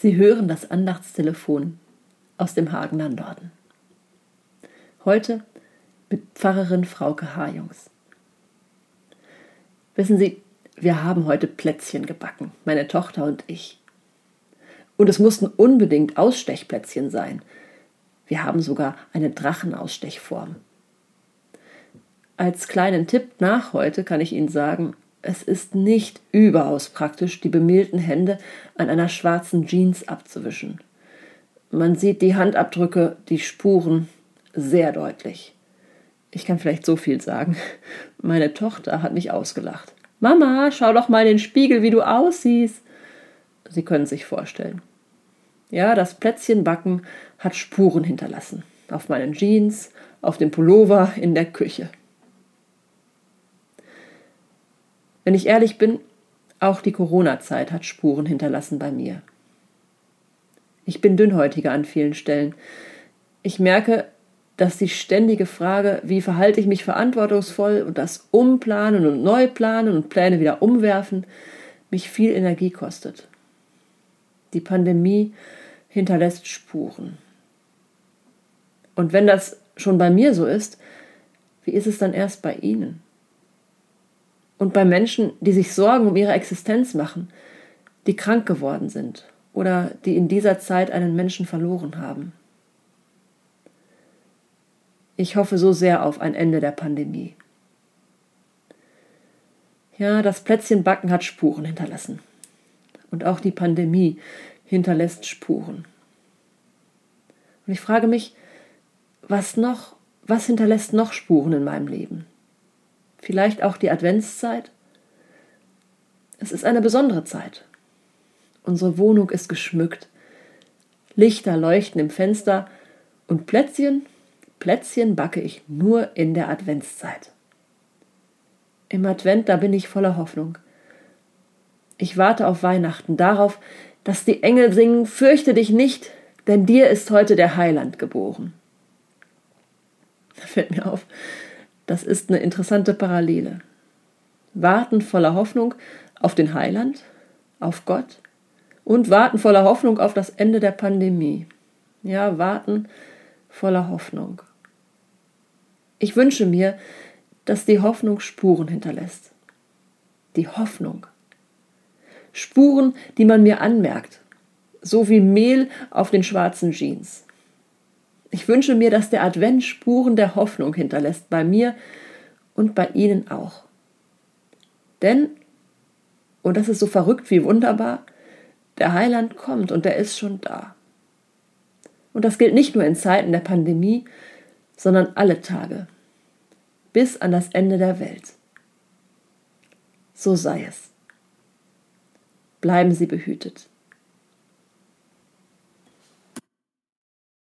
Sie hören das Andachtstelefon aus dem Hagener Norden. Heute mit Pfarrerin Frauke Hajungs. Wissen Sie, wir haben heute Plätzchen gebacken, meine Tochter und ich. Und es mussten unbedingt Ausstechplätzchen sein. Wir haben sogar eine Drachenausstechform. Als kleinen Tipp nach heute kann ich Ihnen sagen, es ist nicht überaus praktisch, die bemehlten Hände an einer schwarzen Jeans abzuwischen. Man sieht die Handabdrücke, die Spuren sehr deutlich. Ich kann vielleicht so viel sagen. Meine Tochter hat mich ausgelacht. Mama, schau doch mal in den Spiegel, wie du aussiehst. Sie können sich vorstellen. Ja, das Plätzchenbacken hat Spuren hinterlassen. Auf meinen Jeans, auf dem Pullover, in der Küche. Wenn ich ehrlich bin, auch die Corona-Zeit hat Spuren hinterlassen bei mir. Ich bin dünnhäutiger an vielen Stellen. Ich merke, dass die ständige Frage, wie verhalte ich mich verantwortungsvoll und das Umplanen und Neuplanen und Pläne wieder umwerfen, mich viel Energie kostet. Die Pandemie hinterlässt Spuren. Und wenn das schon bei mir so ist, wie ist es dann erst bei Ihnen? Und bei Menschen, die sich Sorgen um ihre Existenz machen, die krank geworden sind oder die in dieser Zeit einen Menschen verloren haben. Ich hoffe so sehr auf ein Ende der Pandemie. Ja, das Plätzchenbacken hat Spuren hinterlassen. Und auch die Pandemie hinterlässt Spuren. Und ich frage mich, was noch, was hinterlässt noch Spuren in meinem Leben? Vielleicht auch die Adventszeit. Es ist eine besondere Zeit. Unsere Wohnung ist geschmückt. Lichter leuchten im Fenster und Plätzchen, Plätzchen backe ich nur in der Adventszeit. Im Advent, da bin ich voller Hoffnung. Ich warte auf Weihnachten, darauf, dass die Engel singen, fürchte dich nicht, denn dir ist heute der Heiland geboren. Da fällt mir auf, das ist eine interessante Parallele. Warten voller Hoffnung auf den Heiland, auf Gott und warten voller Hoffnung auf das Ende der Pandemie. Ja, warten voller Hoffnung. Ich wünsche mir, dass die Hoffnung Spuren hinterlässt. Die Hoffnung. Spuren, die man mir anmerkt, so wie Mehl auf den schwarzen Jeans. Ich wünsche mir, dass der Advent Spuren der Hoffnung hinterlässt bei mir und bei Ihnen auch. Denn, und das ist so verrückt wie wunderbar, der Heiland kommt und er ist schon da. Und das gilt nicht nur in Zeiten der Pandemie, sondern alle Tage, bis an das Ende der Welt. So sei es. Bleiben Sie behütet.